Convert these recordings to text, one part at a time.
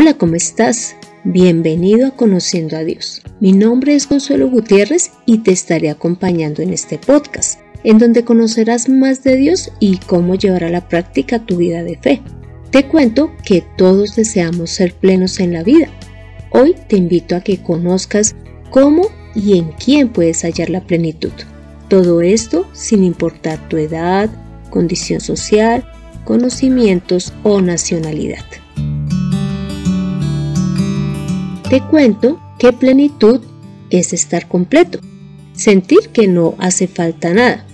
Hola, ¿cómo estás? Bienvenido a Conociendo a Dios. Mi nombre es Consuelo Gutiérrez y te estaré acompañando en este podcast, en donde conocerás más de Dios y cómo llevar a la práctica tu vida de fe. Te cuento que todos deseamos ser plenos en la vida. Hoy te invito a que conozcas cómo y en quién puedes hallar la plenitud. Todo esto sin importar tu edad, condición social, conocimientos o nacionalidad. Te cuento que plenitud es estar completo, sentir que no hace falta nada.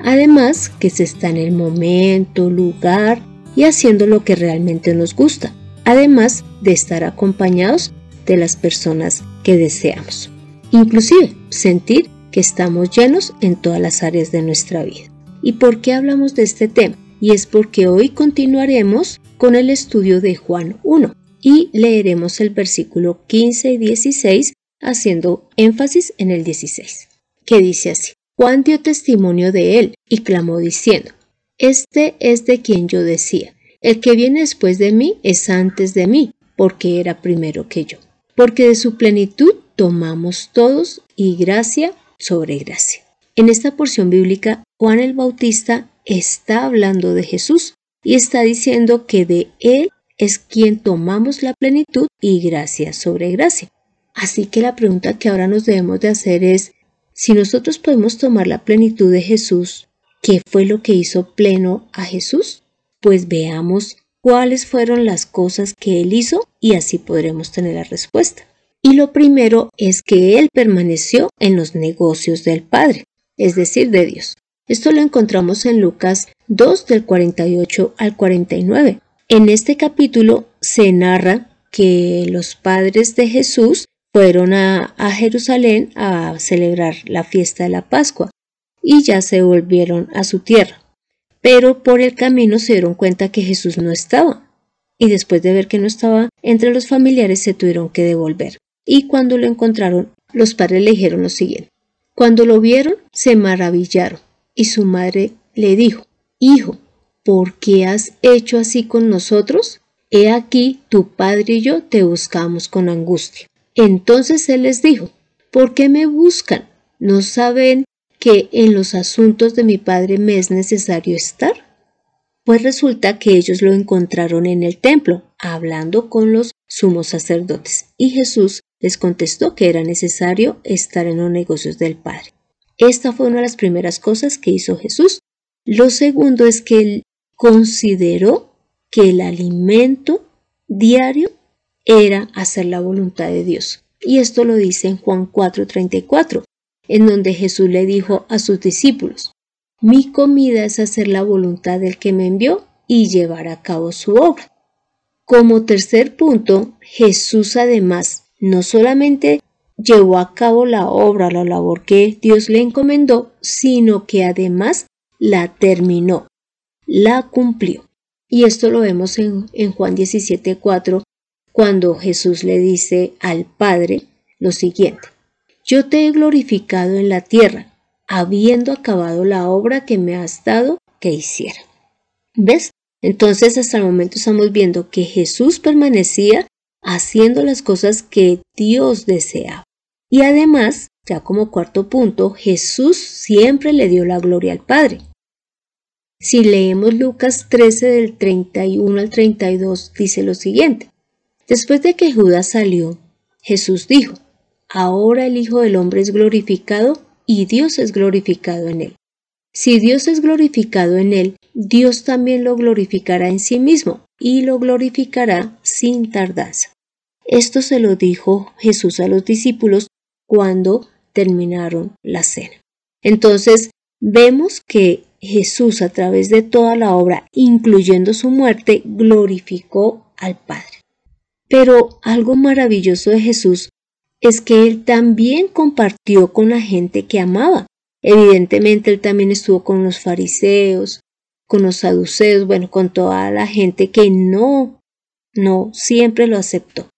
Además que se está en el momento, lugar y haciendo lo que realmente nos gusta, además de estar acompañados de las personas que deseamos. Inclusive sentir que estamos llenos en todas las áreas de nuestra vida. ¿Y por qué hablamos de este tema? Y es porque hoy continuaremos con el estudio de Juan 1, y leeremos el versículo 15 y 16 haciendo énfasis en el 16, que dice así. Juan dio testimonio de él y clamó diciendo, Este es de quien yo decía, el que viene después de mí es antes de mí, porque era primero que yo. Porque de su plenitud tomamos todos y gracia sobre gracia. En esta porción bíblica, Juan el Bautista está hablando de Jesús y está diciendo que de él es quien tomamos la plenitud y gracia sobre gracia. Así que la pregunta que ahora nos debemos de hacer es, si nosotros podemos tomar la plenitud de Jesús, ¿qué fue lo que hizo pleno a Jesús? Pues veamos cuáles fueron las cosas que él hizo y así podremos tener la respuesta. Y lo primero es que él permaneció en los negocios del Padre, es decir, de Dios. Esto lo encontramos en Lucas 2 del 48 al 49. En este capítulo se narra que los padres de Jesús fueron a, Jerusalén a celebrar la fiesta de la Pascua y ya se volvieron a su tierra. Pero por el camino se dieron cuenta que Jesús no estaba y después de ver que no estaba entre los familiares se tuvieron que devolver. Y cuando lo encontraron, los padres le dijeron lo siguiente. Cuando lo vieron, se maravillaron y su madre le dijo, Hijo, ¿por qué has hecho así con nosotros? He aquí, tu padre y yo te buscamos con angustia. Entonces él les dijo, ¿por qué me buscan? ¿No saben que en los asuntos de mi padre me es necesario estar? Pues resulta que ellos lo encontraron en el templo, hablando con los sumos sacerdotes, y Jesús les contestó que era necesario estar en los negocios del Padre. Esta fue una de las primeras cosas que hizo Jesús. Lo segundo es que él consideró que el alimento diario era hacer la voluntad de Dios. Y esto lo dice en Juan 4:34, en donde Jesús le dijo a sus discípulos, mi comida es hacer la voluntad del que me envió y llevar a cabo su obra. Como tercer punto, Jesús además no solamente llevó a cabo la obra, la labor que Dios le encomendó, sino que además la terminó la cumplió. Y esto lo vemos en, Juan 17:4, cuando Jesús le dice al Padre lo siguiente, yo te he glorificado en la tierra, habiendo acabado la obra que me has dado que hiciera. ¿Ves? Entonces hasta el momento estamos viendo que Jesús permanecía haciendo las cosas que Dios deseaba. Y además, ya como cuarto punto, Jesús siempre le dio la gloria al Padre. Si leemos Lucas 13 del 31 al 32, dice lo siguiente. Después de que Judas salió, Jesús dijo, Ahora el Hijo del Hombre es glorificado y Dios es glorificado en él. Si Dios es glorificado en él, Dios también lo glorificará en sí mismo y lo glorificará sin tardanza. Esto se lo dijo Jesús a los discípulos cuando terminaron la cena. Entonces, vemos que Jesús a través de toda la obra, incluyendo su muerte, glorificó al Padre. Pero algo maravilloso de Jesús es que él también compartió con la gente que amaba. Evidentemente él también estuvo con los fariseos, con los saduceos, bueno, con toda la gente que no, no siempre lo aceptó.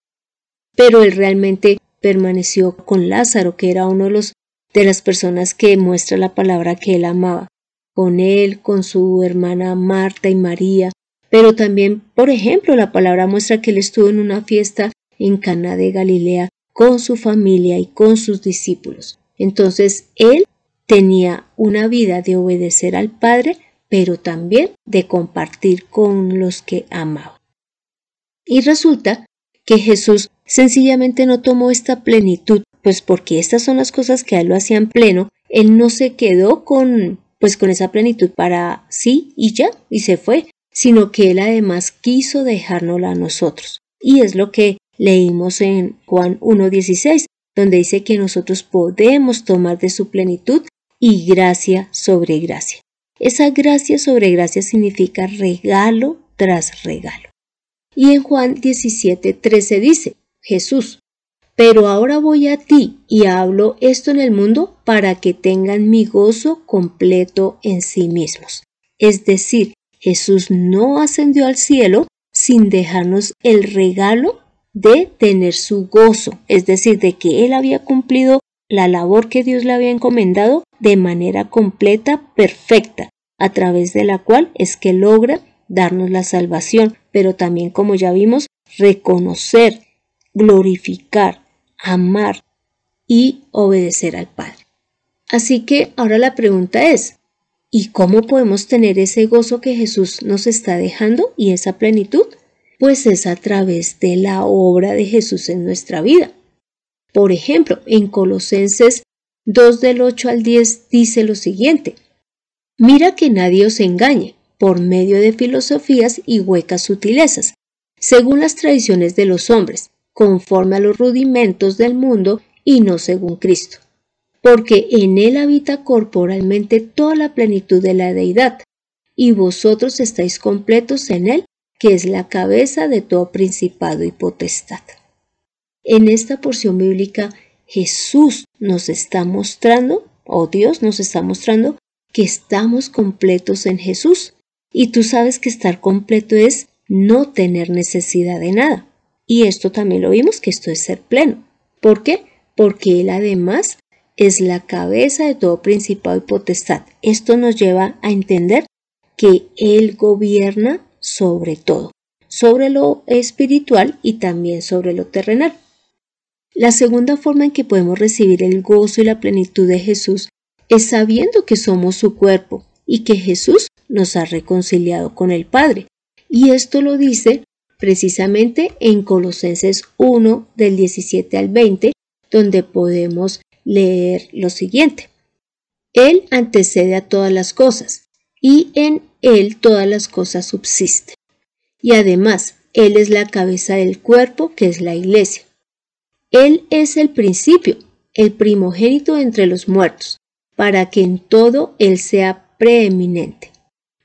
Pero él realmente permaneció con Lázaro, que era uno de los de las personas que muestra la palabra que él amaba con él, con su hermana Marta y María, Pero también, por ejemplo, la palabra muestra que él estuvo en una fiesta en Cana de Galilea con su familia y con sus discípulos. Entonces, él tenía una vida de obedecer al Padre, pero también de compartir con los que amaba. Y resulta que Jesús sencillamente no tomó esta plenitud, pues porque estas son las cosas que a él lo hacían pleno, él no se quedó con pues con esa plenitud para sí y ya, y se fue, sino que él además quiso dejárnosla a nosotros. Y es lo que leímos en Juan 1.16, donde dice que nosotros podemos tomar de su plenitud y gracia sobre gracia. Esa gracia sobre gracia significa regalo tras regalo. Y en Juan 17.13 dice, Jesús, pero ahora voy a ti y hablo esto en el mundo para que tengan mi gozo completo en sí mismos. Es decir, Jesús no ascendió al cielo sin dejarnos el regalo de tener su gozo, es decir, de que Él había cumplido la labor que Dios le había encomendado de manera completa, perfecta, a través de la cual es que logra darnos la salvación, pero también, como ya vimos, reconocer, glorificar, amar y obedecer al Padre. Así que ahora la pregunta es, ¿y cómo podemos tener ese gozo que Jesús nos está dejando y esa plenitud? Pues es a través de la obra de Jesús en nuestra vida. Por ejemplo, en Colosenses 2 del 8 al 10 dice lo siguiente, Mira que nadie os engañe por medio de filosofías y huecas sutilezas, según las tradiciones de los hombres, conforme a los rudimentos del mundo y no según Cristo, porque en Él habita corporalmente toda la plenitud de la deidad, y vosotros estáis completos en Él, que es la cabeza de todo principado y potestad. En esta porción bíblica, Jesús nos está mostrando, o Dios nos está mostrando, que estamos completos en Jesús. Y tú sabes que estar completo es no tener necesidad de nada. Y esto también lo vimos, que esto es ser pleno. ¿Por qué? Porque Él además es la cabeza de todo principado y potestad. Esto nos lleva a entender que Él gobierna sobre todo, sobre lo espiritual y también sobre lo terrenal. La segunda forma en que podemos recibir el gozo y la plenitud de Jesús es sabiendo que somos su cuerpo y que Jesús nos ha reconciliado con el Padre. Y esto lo dice precisamente en Colosenses 1 del 17 al 20, donde podemos leer lo siguiente. Él antecede a todas las cosas, y en Él todas las cosas subsisten. Y además, Él es la cabeza del cuerpo, que es la iglesia. Él es el principio, el primogénito entre los muertos, para que en todo Él sea preeminente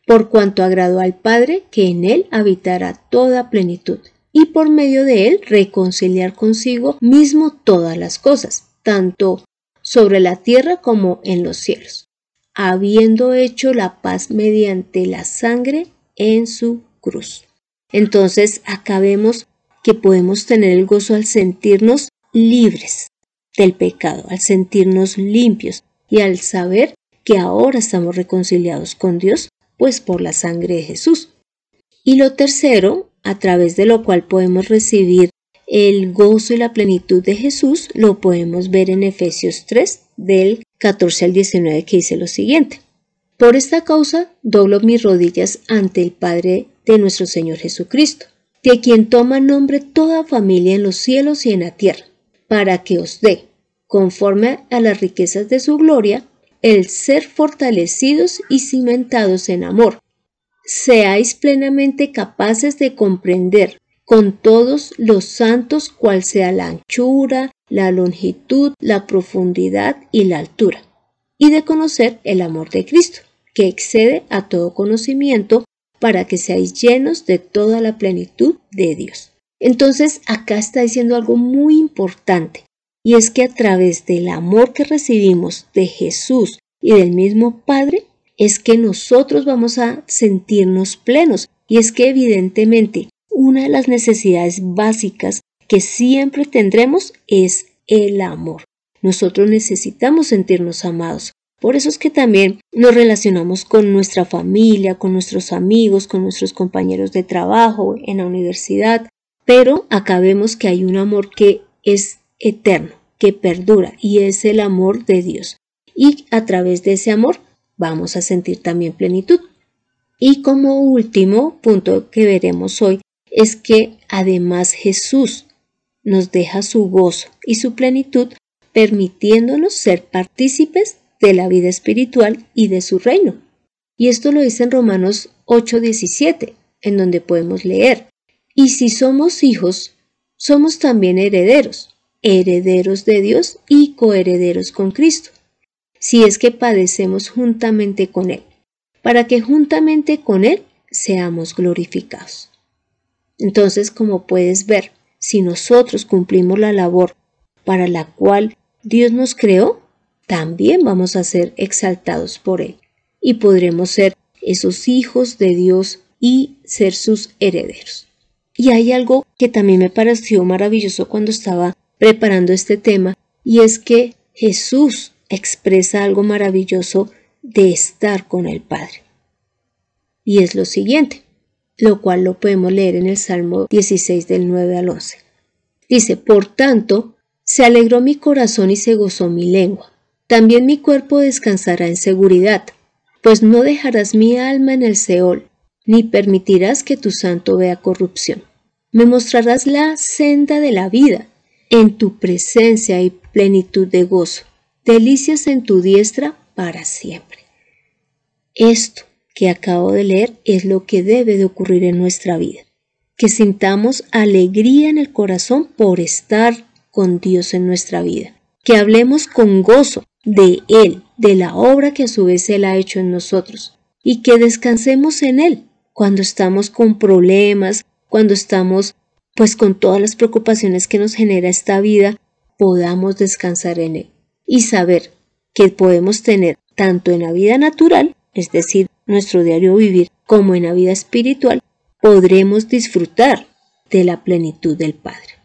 por cuanto agradó al Padre que en él habitará toda plenitud, y por medio de él reconciliar consigo mismo todas las cosas, tanto sobre la tierra como en los cielos, habiendo hecho la paz mediante la sangre en su cruz. Entonces acá vemos que podemos tener el gozo al sentirnos libres del pecado, al sentirnos limpios y al saber que ahora estamos reconciliados con Dios pues por la sangre de Jesús. Y lo tercero, a través de lo cual podemos recibir el gozo y la plenitud de Jesús, lo podemos ver en Efesios 3, del 14 al 19, que dice lo siguiente. Por esta causa doblo mis rodillas ante el Padre de nuestro Señor Jesucristo, de quien toma nombre toda familia en los cielos y en la tierra, para que os dé, conforme a las riquezas de su gloria, el ser fortalecidos y cimentados en amor. Seáis plenamente capaces de comprender con todos los santos cuál sea la anchura, la longitud, la profundidad y la altura, y de conocer el amor de Cristo, que excede a todo conocimiento, para que seáis llenos de toda la plenitud de Dios. Entonces acá está diciendo algo muy importante. Y es que a través del amor que recibimos de Jesús y del mismo Padre, es que nosotros vamos a sentirnos plenos. Y es que evidentemente una de las necesidades básicas que siempre tendremos es el amor. Nosotros necesitamos sentirnos amados, Por eso es que también nos relacionamos con nuestra familia, con nuestros amigos, con nuestros compañeros de trabajo, en la universidad, pero acá vemos que hay un amor que es eterno, que perdura y es el amor de Dios. Y a través de ese amor vamos a sentir también plenitud. Y como último punto que veremos hoy es que además Jesús nos deja su gozo y su plenitud permitiéndonos ser partícipes de la vida espiritual y de su reino. Y esto lo dice en Romanos 8:17, en donde podemos leer, y si somos hijos, somos también herederos, herederos de Dios y coherederos con Cristo, si es que padecemos juntamente con Él, para que juntamente con Él seamos glorificados. Entonces, como puedes ver, si nosotros cumplimos la labor para la cual Dios nos creó, también vamos a ser exaltados por Él y podremos ser esos hijos de Dios y ser sus herederos. Y hay algo que también me pareció maravilloso cuando estaba preparando este tema y es que Jesús expresa algo maravilloso de estar con el Padre. Y es lo siguiente, lo cual lo podemos leer en el Salmo 16 del 9 al 11. Dice, por tanto, se alegró mi corazón y se gozó mi lengua también mi cuerpo descansará en seguridad, pues no dejarás mi alma en el Seol, ni permitirás que tu santo vea corrupción. Me mostrarás la senda de la vida, en tu presencia y plenitud de gozo, delicias en tu diestra para siempre. Esto que acabo de leer es lo que debe de ocurrir en nuestra vida, que sintamos alegría en el corazón por estar con Dios en nuestra vida, que hablemos con gozo de Él, de la obra que a su vez Él ha hecho en nosotros, y que descansemos en Él cuando estamos con problemas, cuando estamos pues con todas las preocupaciones que nos genera esta vida, podamos descansar en Él y saber que podemos tener tanto en la vida natural, es decir, nuestro diario vivir, como en la vida espiritual, podremos disfrutar de la plenitud del Padre.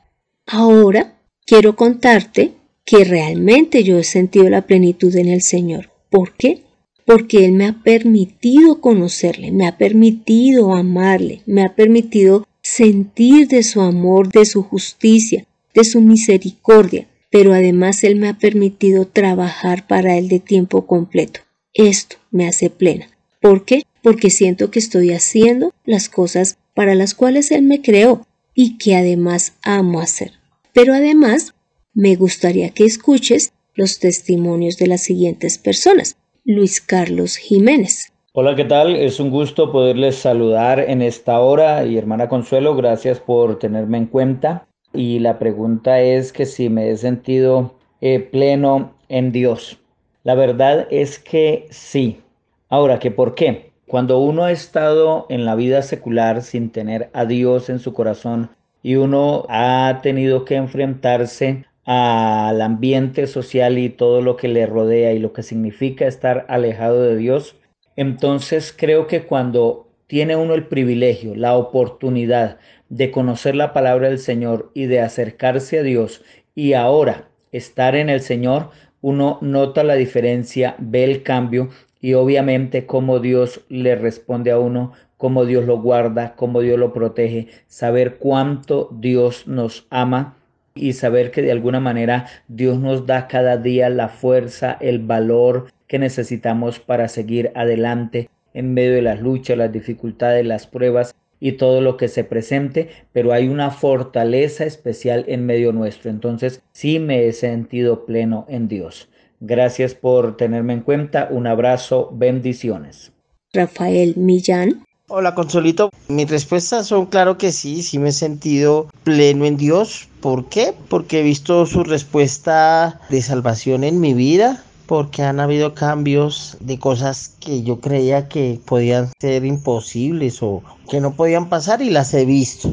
Ahora quiero contarte que realmente yo he sentido la plenitud en el Señor. ¿Por qué? Porque Él me ha permitido conocerle, me ha permitido amarle, me ha permitido sentir de su amor, de su justicia, de su misericordia, pero además Él me ha permitido trabajar para Él de tiempo completo. Esto me hace plena. ¿Por qué? Porque siento que estoy haciendo las cosas para las cuales Él me creó y que además amo hacer. Pero además me gustaría que escuches los testimonios de las siguientes personas. Luis Carlos Jiménez. Hola, ¿qué tal? Es un gusto poderles saludar en esta hora y hermana Consuelo, gracias por tenerme en cuenta. Y la pregunta es que si me he sentido eh, pleno en Dios. La verdad es que sí. Ahora, ¿que por qué? Cuando uno ha estado en la vida secular sin tener a Dios en su corazón y uno ha tenido que enfrentarse al ambiente social y todo lo que le rodea y lo que significa estar alejado de Dios, entonces creo que cuando tiene uno el privilegio, la oportunidad de conocer la palabra del Señor y de acercarse a Dios y ahora estar en el Señor, uno nota la diferencia, ve el cambio y obviamente cómo Dios le responde a uno, cómo Dios lo guarda, cómo Dios lo protege, saber cuánto Dios nos ama y saber que de alguna manera Dios nos da cada día la fuerza, el valor que necesitamos para seguir adelante en medio de las luchas, las dificultades, las pruebas y todo lo que se presente, pero hay una fortaleza especial en medio nuestro. Entonces sí me he sentido pleno en Dios. Gracias por tenerme en cuenta. Un abrazo, bendiciones. Rafael Millán Hola Consolito, mis respuestas son claro que sí, sí me he sentido pleno en Dios. ¿Por qué? Porque he visto su respuesta de salvación en mi vida, porque han habido cambios de cosas que yo creía que podían ser imposibles o que no podían pasar y las he visto.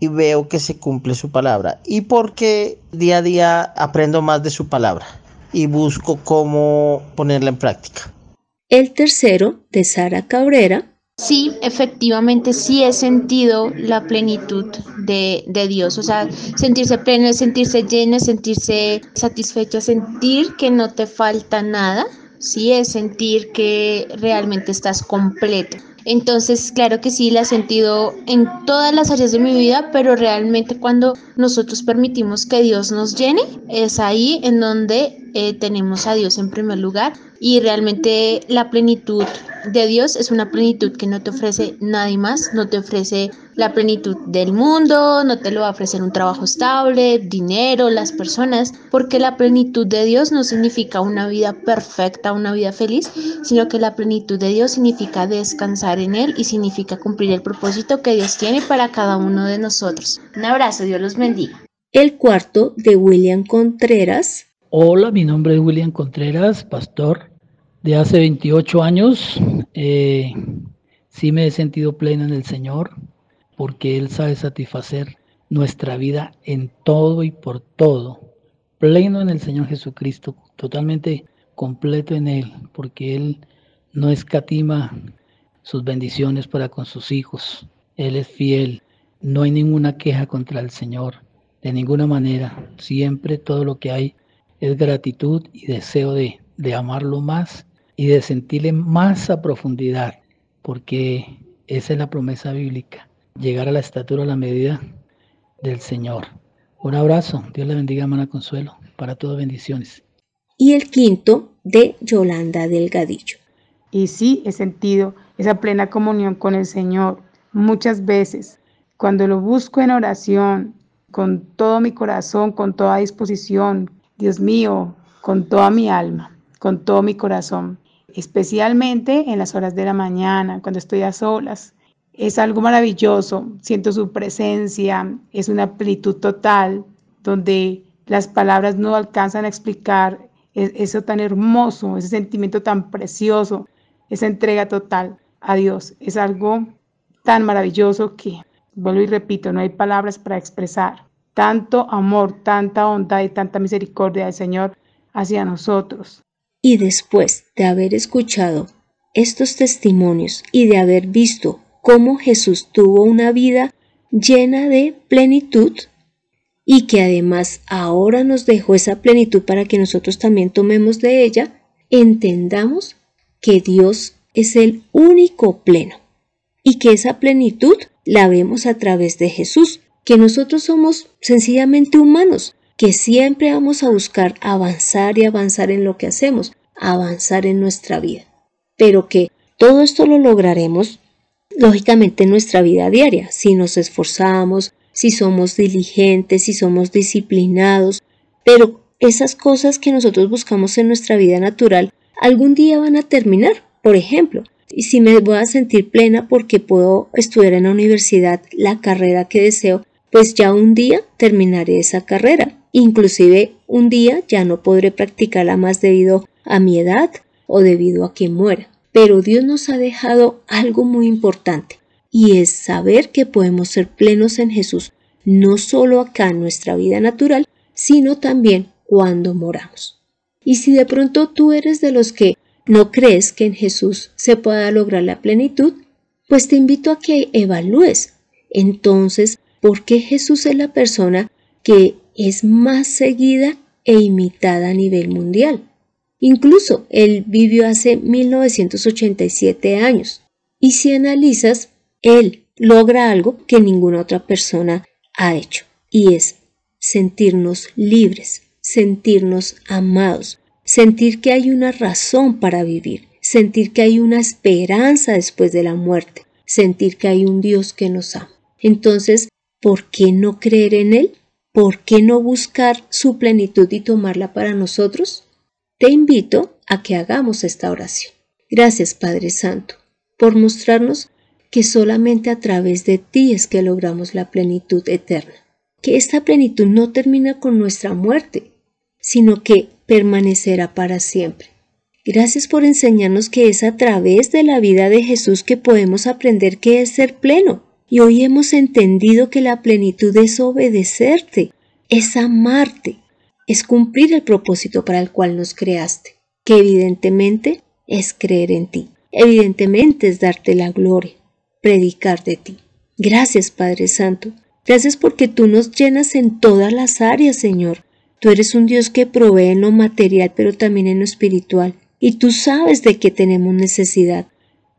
Y veo que se cumple su palabra. Y porque día a día aprendo más de su palabra y busco cómo ponerla en práctica. El tercero, de Sara Cabrera, Sí, efectivamente, sí he sentido la plenitud de, Dios, o sea, sentirse pleno, sentirse lleno, sentirse satisfecho, sentir que no te falta nada, sí es sentir que realmente estás completo. Entonces, claro que sí, la he sentido en todas las áreas de mi vida, pero realmente cuando nosotros permitimos que Dios nos llene, es ahí en donde eh, tenemos a Dios en primer lugar y realmente la plenitud de Dios es una plenitud que no te ofrece nadie más, no te ofrece la plenitud del mundo, no te lo va a ofrecer un trabajo estable, dinero, las personas, porque la plenitud de Dios no significa una vida perfecta, una vida feliz, sino que la plenitud de Dios significa descansar en Él y significa cumplir el propósito que Dios tiene para cada uno de nosotros. Un abrazo, Dios los bendiga. El cuarto de William Contreras. Hola, mi nombre es William Contreras, pastor de hace 28 años. Eh, sí me he sentido pleno en el Señor porque Él sabe satisfacer nuestra vida en todo y por todo. Pleno en el Señor Jesucristo, totalmente completo en Él, porque Él no escatima sus bendiciones para con sus hijos. Él es fiel. No hay ninguna queja contra el Señor, de ninguna manera. Siempre todo lo que hay es gratitud y deseo de, de amarlo más y de sentirle más a profundidad, porque esa es la promesa bíblica, llegar a la estatura, a la medida del Señor. Un abrazo, Dios le bendiga, hermana Consuelo, para todas bendiciones. Y el quinto de Yolanda Delgadillo. Y sí, he sentido esa plena comunión con el Señor muchas veces. Cuando lo busco en oración, con todo mi corazón, con toda disposición, Dios mío, con toda mi alma, con todo mi corazón especialmente en las horas de la mañana, cuando estoy a solas. Es algo maravilloso, siento su presencia, es una plenitud total, donde las palabras no alcanzan a explicar e-, eso tan hermoso, ese sentimiento tan precioso, esa entrega total a Dios. Es algo tan maravilloso que, vuelvo y repito, no hay palabras para expresar tanto amor, tanta bondad y tanta misericordia del Señor hacia nosotros. Y después de haber escuchado estos testimonios y de haber visto cómo Jesús tuvo una vida llena de plenitud y que además ahora nos dejó esa plenitud para que nosotros también tomemos de ella, entendamos que Dios es el único pleno y que esa plenitud la vemos a través de Jesús, que nosotros somos sencillamente humanos, que siempre vamos a buscar avanzar y avanzar en lo que hacemos, avanzar en nuestra vida. Pero que todo esto lo lograremos, lógicamente, en nuestra vida diaria, si nos esforzamos, si somos diligentes, si somos disciplinados, pero esas cosas que nosotros buscamos en nuestra vida natural algún día van a terminar. Por ejemplo, y si me voy a sentir plena porque puedo estudiar en la universidad la carrera que deseo, pues ya un día terminaré esa carrera. Inclusive un día ya no podré practicarla más debido a mi edad o debido a que muera. Pero Dios nos ha dejado algo muy importante y es saber que podemos ser plenos en Jesús, no solo acá en nuestra vida natural, sino también cuando moramos. Y si de pronto tú eres de los que no crees que en Jesús se pueda lograr la plenitud, pues te invito a que evalúes entonces por qué Jesús es la persona que es más seguida e imitada a nivel mundial. Incluso él vivió hace 1987 años. Y si analizas, él logra algo que ninguna otra persona ha hecho. Y es sentirnos libres, sentirnos amados, sentir que hay una razón para vivir, sentir que hay una esperanza después de la muerte, sentir que hay un Dios que nos ama. Entonces, ¿por qué no creer en Él? ¿Por qué no buscar su plenitud y tomarla para nosotros? Te invito a que hagamos esta oración. Gracias Padre Santo por mostrarnos que solamente a través de ti es que logramos la plenitud eterna. Que esta plenitud no termina con nuestra muerte, sino que permanecerá para siempre. Gracias por enseñarnos que es a través de la vida de Jesús que podemos aprender qué es ser pleno y hoy hemos entendido que la plenitud es obedecerte, es amarte, es cumplir el propósito para el cual nos creaste, que evidentemente es creer en ti, evidentemente es darte la gloria, predicar de ti. Gracias Padre Santo, gracias porque tú nos llenas en todas las áreas, Señor. Tú eres un Dios que provee en lo material, pero también en lo espiritual. y tú sabes de qué tenemos necesidad.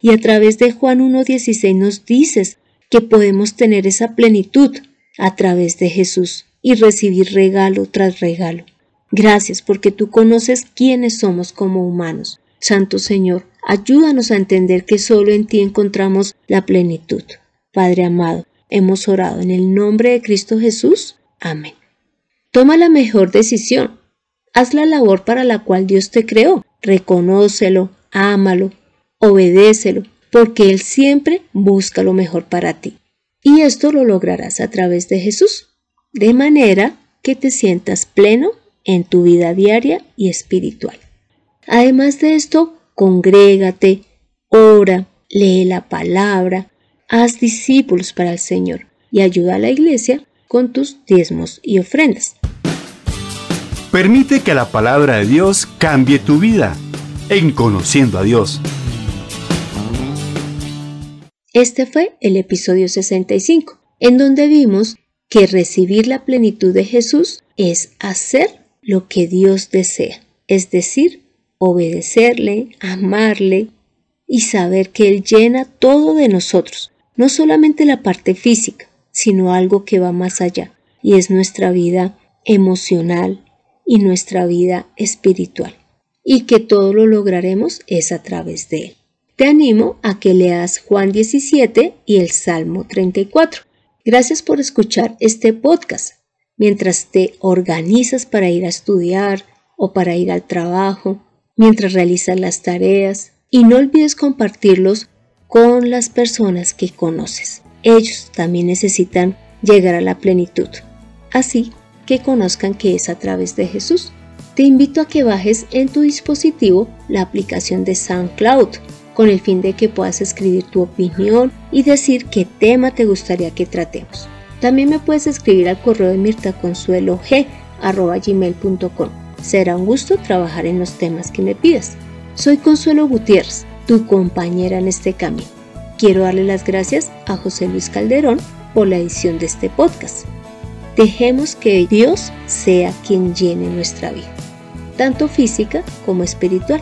Y a través de Juan 1.16 nos dices que podemos tener esa plenitud a través de Jesús y recibir regalo tras regalo. Gracias porque tú conoces quiénes somos como humanos. Santo Señor, ayúdanos a entender que solo en ti encontramos la plenitud. Padre amado, hemos orado en el nombre de Cristo Jesús. Amén. Toma la mejor decisión. Haz la labor para la cual Dios te creó. Reconócelo, ámalo, obedécelo, porque Él siempre busca lo mejor para ti. Y esto lo lograrás a través de Jesús, de manera que te sientas pleno en tu vida diaria y espiritual. Además de esto, congrégate, ora, lee la palabra, haz discípulos para el Señor y ayuda a la iglesia con tus diezmos y ofrendas. Permite que la palabra de Dios cambie tu vida en conociendo a Dios. Este fue el episodio 65, en donde vimos que recibir la plenitud de Jesús es hacer lo que Dios desea, es decir, obedecerle, amarle y saber que Él llena todo de nosotros, no solamente la parte física, sino algo que va más allá, y es nuestra vida emocional y nuestra vida espiritual, y que todo lo lograremos es a través de Él. Te animo a que leas Juan 17 y el Salmo 34. Gracias por escuchar este podcast. Mientras te organizas para ir a estudiar o para ir al trabajo, mientras realizas las tareas, y no olvides compartirlos con las personas que conoces. Ellos también necesitan llegar a la plenitud, así que conozcan que es a través de Jesús. Te invito a que bajes en tu dispositivo la aplicación de SoundCloud con el fin de que puedas escribir tu opinión y decir qué tema te gustaría que tratemos. También me puedes escribir al correo de mirtaconsuelog.gmail.com. Será un gusto trabajar en los temas que me pidas. Soy Consuelo Gutiérrez tu compañera en este camino. Quiero darle las gracias a José Luis Calderón por la edición de este podcast. Dejemos que Dios sea quien llene nuestra vida, tanto física como espiritual.